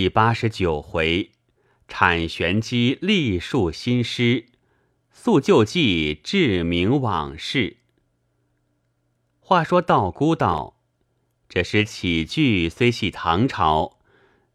第八十九回，产玄机立树新诗，诉旧迹志明往事。话说道姑道，这诗起句虽系唐朝，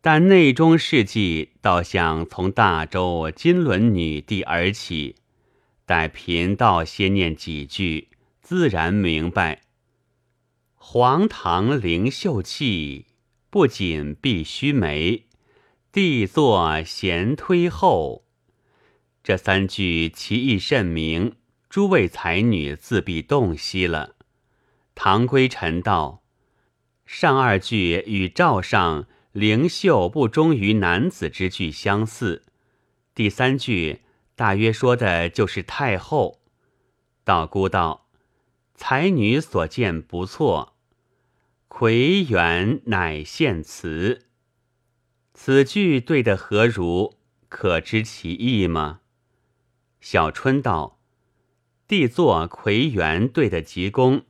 但内中事迹倒像从大周金轮女帝而起。待贫道先念几句，自然明白。黄堂灵秀气。不仅必须眉，帝座贤推后。这三句其意甚明，诸位才女自必洞悉了。唐归臣道：上二句与赵上灵秀不忠于男子之句相似，第三句大约说的就是太后。道姑道：才女所见不错。魁元乃献词，此句对的何如？可知其意吗？小春道：“帝作魁元对的极工，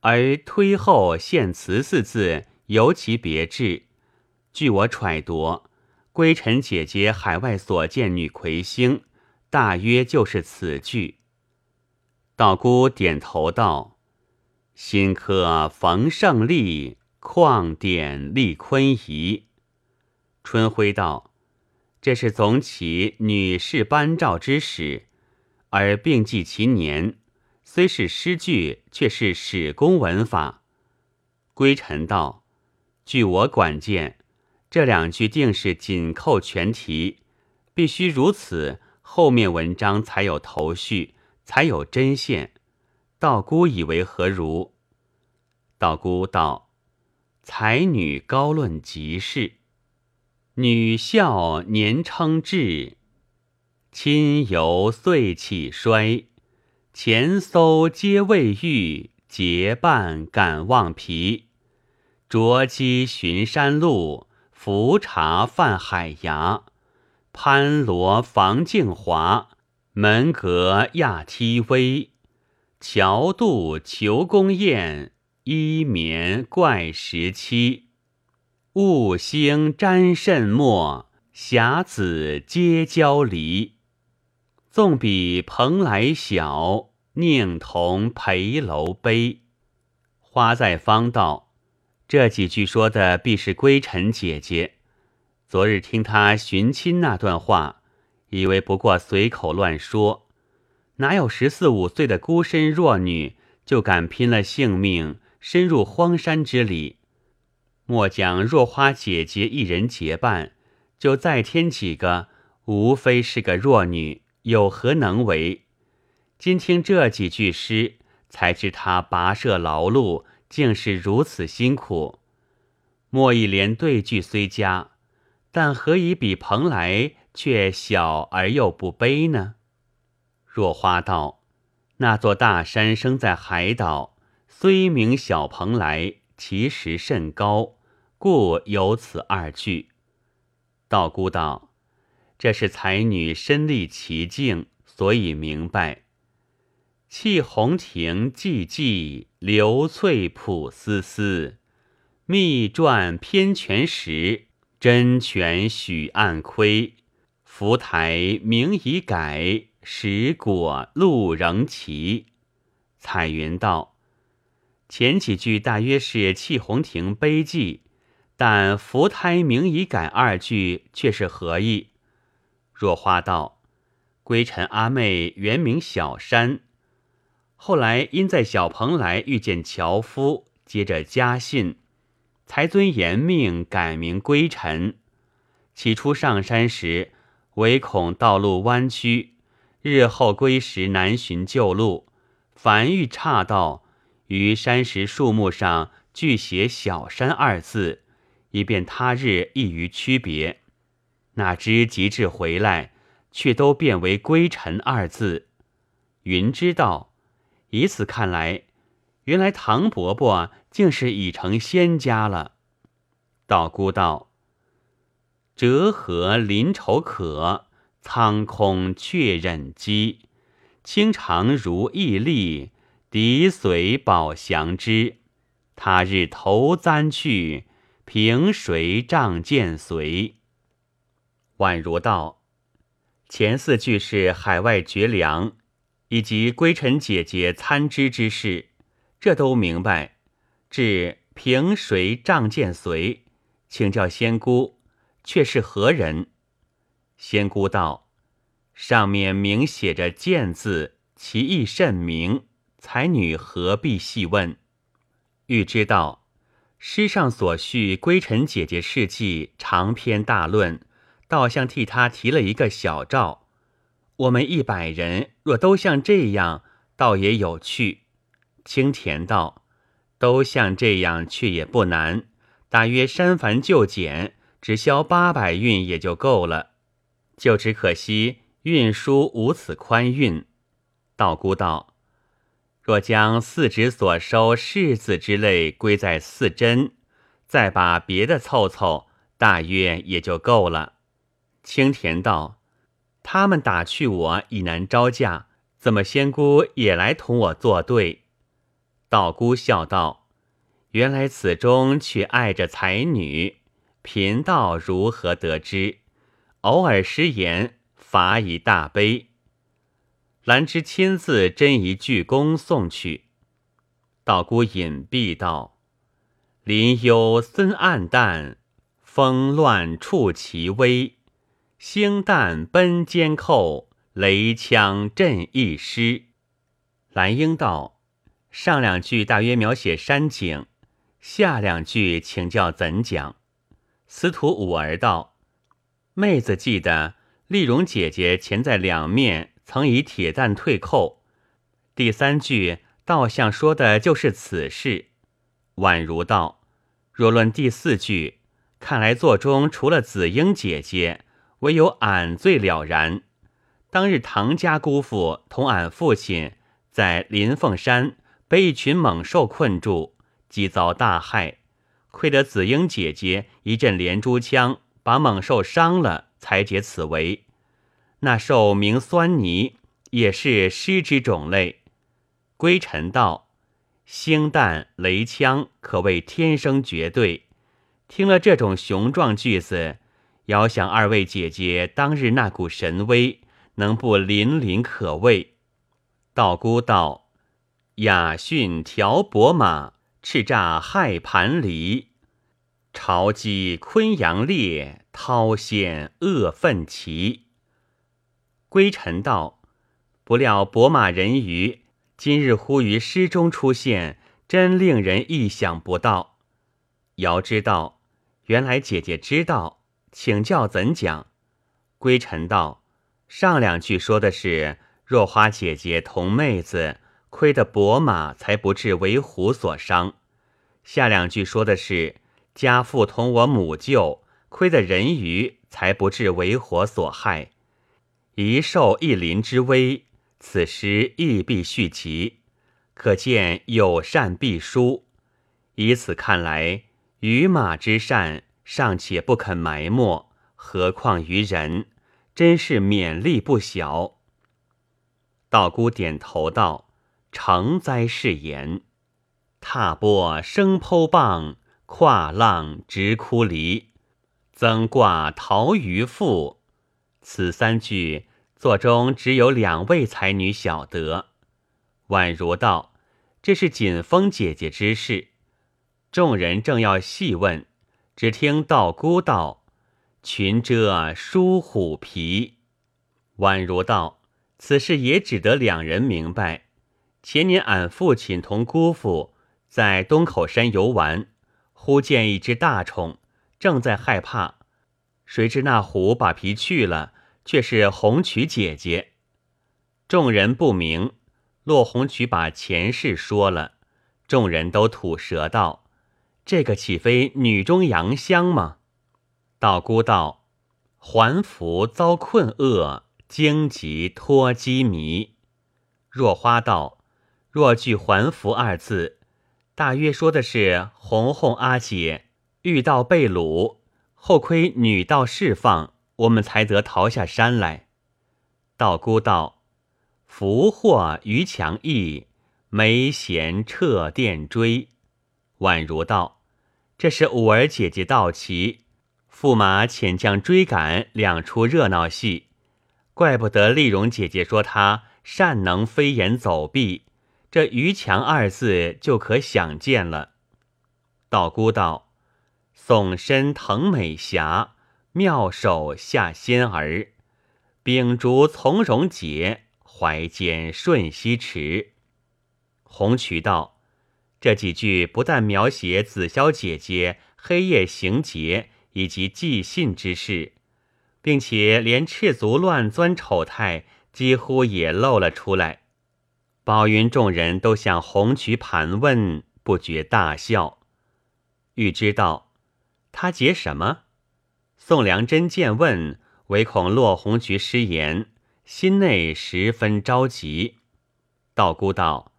而推后献词四字尤其别致。据我揣度，归尘姐姐海外所见女魁星，大约就是此句。”道姑点头道。新科逢胜利，旷典立坤仪。春晖道：“这是总起女士颁诏之始，而并记其年，虽是诗句，却是史公文法。”归臣道：“据我管见，这两句定是紧扣全题，必须如此，后面文章才有头绪，才有针线。”道姑以为何如？道姑道：“才女高论极是，女孝年称至，亲游岁起衰。前搜皆未遇，结伴敢忘疲。卓机寻山路，浮茶泛海崖。攀罗防镜华，门阁亚梯微。”桥渡求宫宴，衣眠怪时期。雾星沾甚墨，霞子皆交离。纵比蓬莱小，宁同陪楼悲。花在方道，这几句说的必是归尘姐姐。昨日听她寻亲那段话，以为不过随口乱说。哪有十四五岁的孤身弱女就敢拼了性命深入荒山之里？莫讲若花姐姐一人结伴，就再添几个，无非是个弱女，有何能为？今听这几句诗，才知她跋涉劳碌，竟是如此辛苦。莫一连对句虽佳，但何以比蓬莱却小而又不悲呢？若花道，那座大山生在海岛，虽名小蓬莱，其实甚高，故有此二句。道姑道，这是才女身历其境，所以明白。弃红亭寂寂，流翠浦丝丝。密传偏泉时，真泉许暗窥。浮台名已改。石果路仍奇，彩云道：“前几句大约是弃红亭悲寂，但福胎名已改二句却是何意？”若花道：“归尘阿妹原名小山，后来因在小蓬莱遇见樵夫，接着家信，才遵严命改名归尘。起初上山时，唯恐道路弯曲。”日后归时难寻旧路，凡遇岔道，于山石树木上俱写“小山”二字，以便他日易于区别。哪知及至回来，却都变为“归尘”二字。云知道，以此看来，原来唐伯伯竟是已成仙家了。道姑道：“折合临愁可。”苍空却忍饥，清长如毅力，敌随宝祥之。他日投簪去，平谁仗剑随？”宛如道：“前四句是海外绝粮，以及归尘姐姐参知之事，这都明白。至平谁仗剑随，请教仙姑，却是何人？”仙姑道：“上面明写着‘剑’字，其意甚明。才女何必细问？欲知道诗上所叙归尘姐姐事迹，长篇大论，倒像替她提了一个小诏。我们一百人若都像这样，倒也有趣。”青田道：“都像这样，却也不难。大约删繁就简，只消八百韵也就够了。”就只可惜运输无此宽运。道姑道：若将四指所收柿子之类归在四针，再把别的凑凑，大约也就够了。青田道：他们打趣我以难招架，怎么仙姑也来同我作对？道姑笑道：原来此中却爱着才女，贫道如何得知？偶尔失言，罚以大悲。兰芝亲自斟一具功送去。道姑隐蔽道：“林幽森暗淡，风乱触其微。星淡奔肩扣，雷枪震一师。”兰英道：“上两句大约描写山景，下两句请教怎讲？”司徒五儿道。妹子记得丽蓉姐姐前在两面曾以铁蛋退扣，第三句倒像说的就是此事。宛如道：若论第四句，看来座中除了紫英姐姐，唯有俺最了然。当日唐家姑父同俺父亲在临凤山被一群猛兽困住，即遭大害，亏得紫英姐姐一阵连珠枪。把猛兽伤了，才解此围。那兽名酸泥，也是狮之种类。归尘道：星弹雷枪，可谓天生绝对。听了这种雄壮句子，遥想二位姐姐当日那股神威，能不凛凛可畏？道姑道：雅驯调伯马，叱咤害盘离。朝击昆阳烈，涛显恶奋旗。归尘道：不料伯马人鱼今日忽于诗中出现，真令人意想不到。遥知道，原来姐姐知道，请教怎讲？归尘道：上两句说的是若花姐姐同妹子，亏得伯马才不至为虎所伤；下两句说的是。家父同我母舅，亏得人鱼，才不至为火所害。一兽一鳞之危，此时亦必续集，可见有善必殊。以此看来，于马之善尚且不肯埋没，何况于人？真是勉力不小。道姑点头道：“诚哉是言。踏波生剖棒。”跨浪直枯离，增挂桃鱼腹。此三句作中只有两位才女晓得。宛如道：“这是锦风姐姐之事。”众人正要细问，只听道姑道：“裙遮舒虎皮。”宛如道：“此事也只得两人明白。前年俺父亲同姑父在东口山游玩。”忽见一只大虫，正在害怕，谁知那虎把皮去了，却是红曲姐姐。众人不明，落红曲把前世说了，众人都吐舌道：“这个岂非女中杨香吗？”道姑道：“还福遭困厄，荆棘脱机迷。”若花道：“若句还福二字。”大约说的是红红阿姐遇到被掳，后亏女道释放，我们才得逃下山来。道姑道：“福祸于强义，梅贤撤殿追。”宛如道：“这时五儿姐姐到齐，驸马遣将追赶，两出热闹戏。怪不得丽蓉姐姐说她善能飞檐走壁，这于强二字就可想见了。道姑道：“耸身腾美霞，妙手下仙儿。秉烛从容节，怀间瞬息迟。”红渠道：“这几句不但描写紫霄姐姐黑夜行劫以及寄信之事。”并且连赤足乱钻丑态几乎也露了出来，宝云众人都向红渠盘问，不觉大笑。欲知道他结什么？宋良真见问，唯恐落红渠失言，心内十分着急。道姑道：“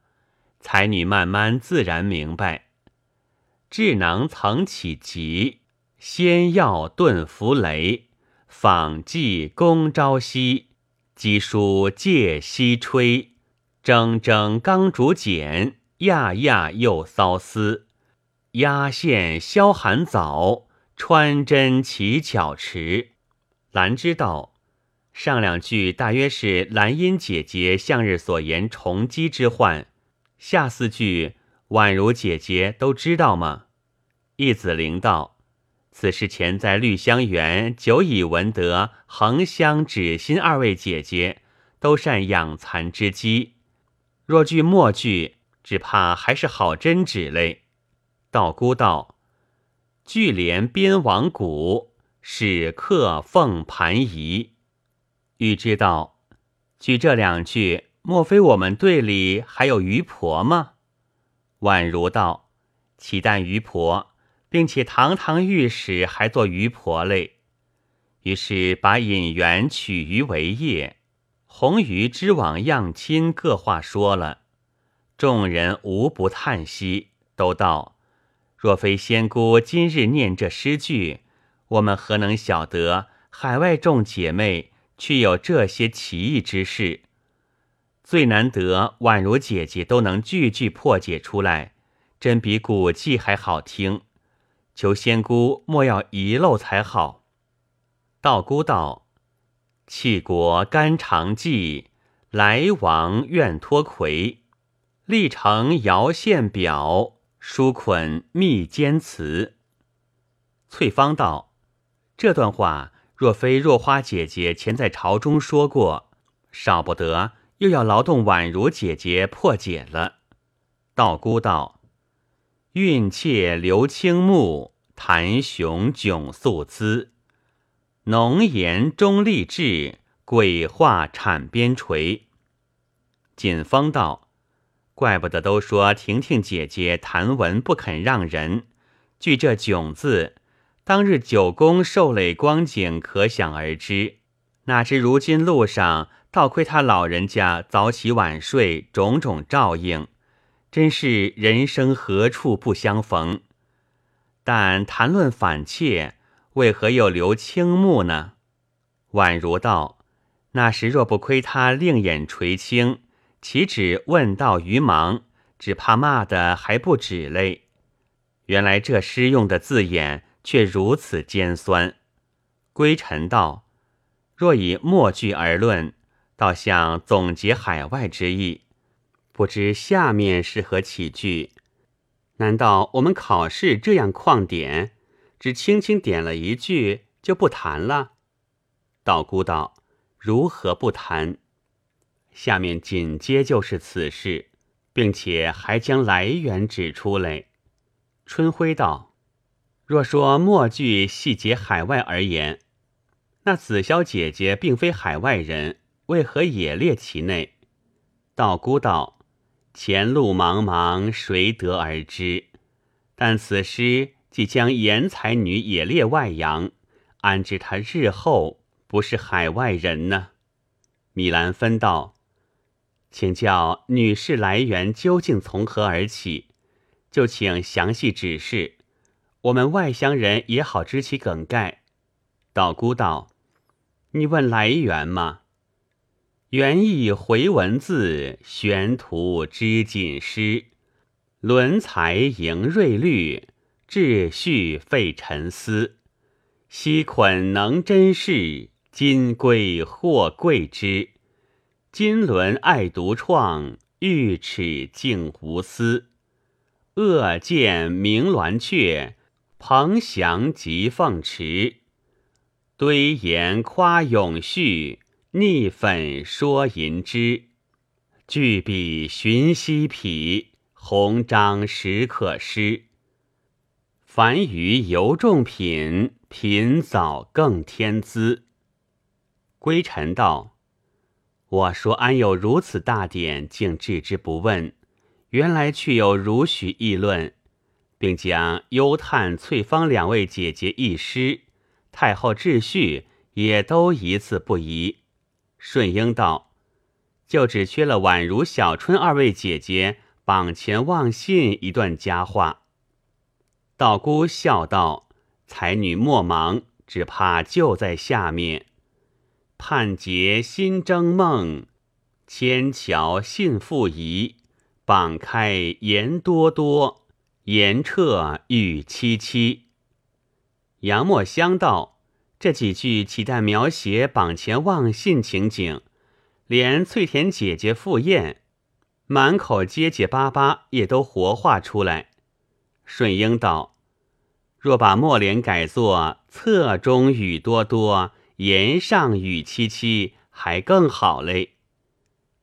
才女慢慢自然明白。智囊曾起急，先要顿伏雷。”访寄公朝夕，鸡书借西吹。铮铮刚竹简，亚亚又骚丝。压线消寒早，穿针起巧迟。兰知道上两句大约是兰音姐姐向日所言重击之患，下四句宛如姐姐都知道吗？易子灵道。此事前在绿香园久已闻得，恒香、指心二位姐姐都善养蚕之机。若句末句，只怕还是好针纸嘞。道姑道：“聚连边王谷，使客奉盘仪。”欲知道，据这两句，莫非我们队里还有余婆吗？宛如道：“岂但余婆。”并且堂堂御史还做鱼婆嘞，于是把引元取鱼为业，红鱼织网样亲各话说了，众人无不叹息，都道：若非仙姑今日念这诗句，我们何能晓得海外众姐妹却有这些奇异之事？最难得宛如姐姐都能句句破解出来，真比古迹还好听。求仙姑莫要遗漏才好。道姑道：“弃国肝肠计，来往愿脱魁。历城遥献表，书捆密笺词。”翠芳道：“这段话若非若花姐姐前在朝中说过，少不得又要劳动宛如姐姐破解了。”道姑道。韵切流青目，谈雄迥素姿。浓颜终立志，鬼画产边垂。锦芳道：“怪不得都说婷婷姐姐谈文不肯让人。据这囧字，当日九宫受累光景可想而知。哪知如今路上，倒亏他老人家早起晚睡，种种照应。”真是人生何处不相逢？但谈论反妾，为何又留青目呢？宛如道：那时若不亏他另眼垂青，岂止问道于忙，只怕骂的还不止嘞。原来这诗用的字眼却如此尖酸。归尘道：若以末句而论，倒像总结海外之意。不知下面是何起句？难道我们考试这样旷点，只轻轻点了一句就不谈了？道姑道：“如何不谈？下面紧接就是此事，并且还将来源指出来。”春晖道：“若说末句细节海外而言，那紫霄姐姐并非海外人，为何也列其内？”道姑道。前路茫茫，谁得而知？但此诗即将言才女也列外扬，安知她日后不是海外人呢？米兰芬道：“请教女士来源究竟从何而起？就请详细指示，我们外乡人也好知其梗概。”道姑道：“你问来源吗？”原意回文字，玄图织锦诗。轮才迎瑞律，秩序费沉思。昔捆能真事，今归或贵之。金轮爱独创，玉齿竟无私。恶见鸣鸾雀，彭翔即凤池。堆言夸永续，逆粉说银枝。巨笔寻西匹，鸿章实可失。凡于尤众品，品早更天资。归尘道：“我说安有如此大典，竟置之不问？原来却有如许议论，并将幽叹、翠芳两位姐姐一诗。”太后秩序也都一字不移。顺英道：“就只缺了宛如、小春二位姐姐榜前望信一段佳话。”道姑笑道：“才女莫忙，只怕就在下面。盼结新征梦，千桥信复疑。榜开言多多，言彻语凄凄。”杨墨香道：“这几句岂但描写榜前望信情景，连翠田姐姐赴宴，满口结结巴巴，也都活画出来。”顺英道：“若把末联改作侧中雨多多，言上雨凄凄，还更好嘞。”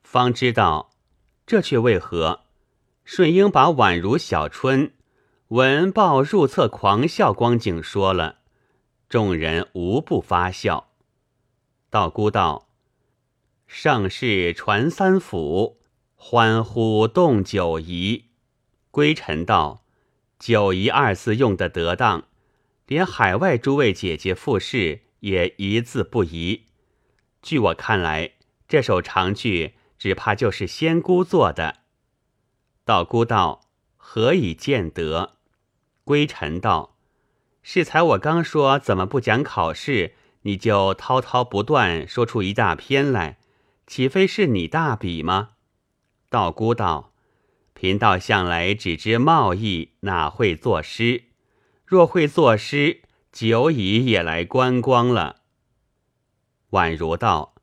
方知道这却为何？顺英把宛如小春。闻报入册狂笑光景说了，众人无不发笑。道姑道：“盛世传三府，欢呼动九仪。”归尘道：“九仪二字用得得当，连海外诸位姐姐复试也一字不移。据我看来，这首长句只怕就是仙姑做的。”道姑道：“何以见得？”归尘道：“适才我刚说怎么不讲考试，你就滔滔不断说出一大篇来，岂非是你大笔吗？”道姑道：“贫道向来只知贸易，哪会作诗？若会作诗，久已也来观光了。”宛如道：“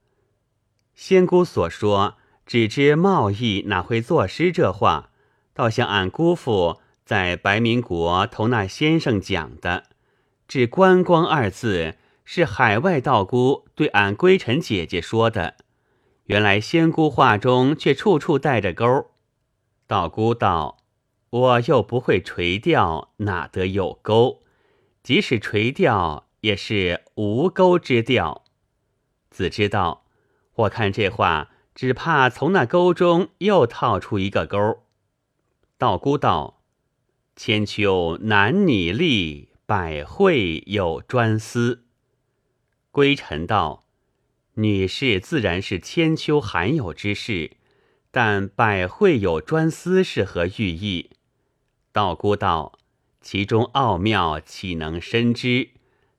仙姑所说只知贸易，哪会作诗？这话倒像俺姑父。”在白民国同那先生讲的“只观光”二字，是海外道姑对俺归尘姐姐说的。原来仙姑话中却处处带着钩。道姑道：“我又不会垂钓，哪得有钩？即使垂钓，也是无钩之钓。”子知道，我看这话只怕从那钩中又套出一个钩。道姑道。千秋难拟立，百会有专司。归尘道：“女士自然是千秋罕有之事，但百会有专司是何寓意？”道姑道：“其中奥妙岂能深知？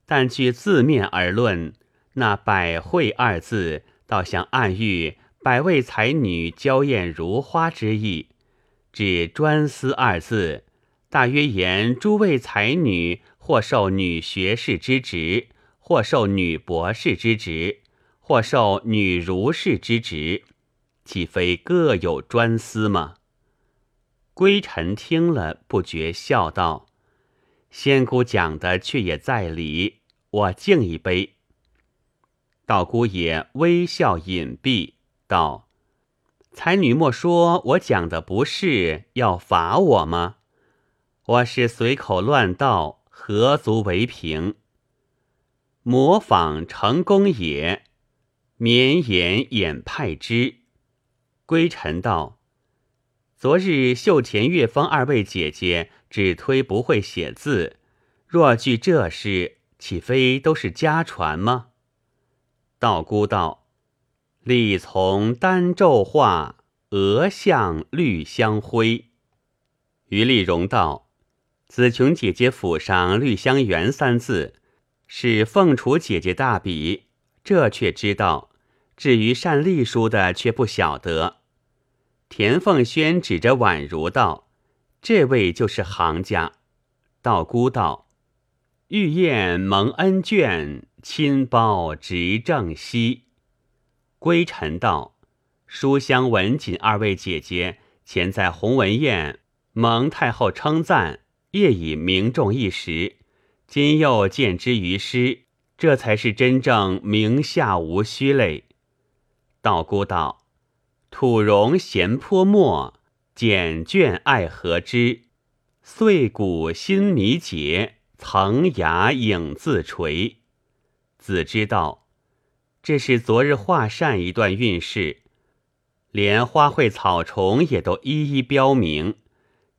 但据字面而论，那百会二字，倒像暗喻百位才女娇艳如花之意。指专司二字。”大约言诸位才女，或受女学士之职，或受女博士之职，或受女儒士之职，岂非各有专司吗？归尘听了，不觉笑道：“仙姑讲的却也在理，我敬一杯。”道姑也微笑隐蔽道：“才女莫说我讲的不是，要罚我吗？”我是随口乱道，何足为凭？模仿成功也，绵言掩派之。归尘道：昨日秀前、月芳二位姐姐只推不会写字，若据这事，岂非都是家传吗？道姑道：力从丹咒画，额像绿香灰。于丽荣道。紫琼姐姐府上“绿香园”三字，是凤雏姐姐大笔，这却知道；至于善隶书的，却不晓得。田凤轩指着宛如道：“这位就是行家。”道姑道：“玉燕蒙恩眷，亲包执正西。”归臣道：“书香文锦二位姐姐前在鸿文宴蒙太后称赞，业已名重一时。今又见之于诗，这才是真正名下无虚嘞。”道姑道：“土容闲泼墨，简卷爱何之？碎骨心迷结，层崖影自垂。”子知道，这是昨日画扇一段韵事，连花卉草虫也都一一标明，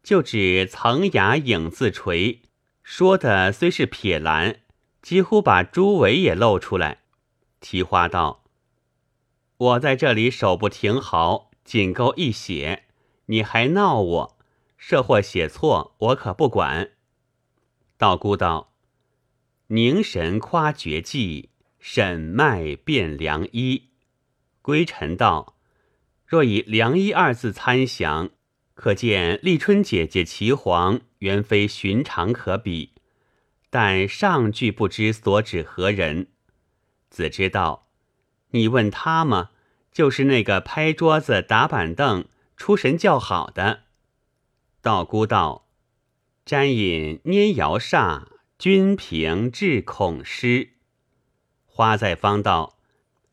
就指层崖影自垂。说的虽是撇蓝，几乎把朱尾也露出来。提花道。我在这里手不停毫，仅够一写，你还闹我，设或写错，我可不管。道姑道：“凝神夸绝技，审脉辨良医。”归尘道：“若以良医二字参详，可见立春姐姐岐黄原非寻常可比。但上句不知所指何人？”子知道。你问他吗？就是那个拍桌子、打板凳、出神叫好的。道姑道：“沾饮拈摇煞，君平至恐失。”花在方道：“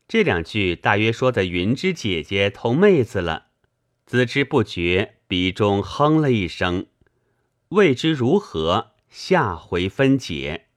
这两句大约说的云芝姐姐同妹子了。”子之不觉鼻中哼了一声，未知如何，下回分解。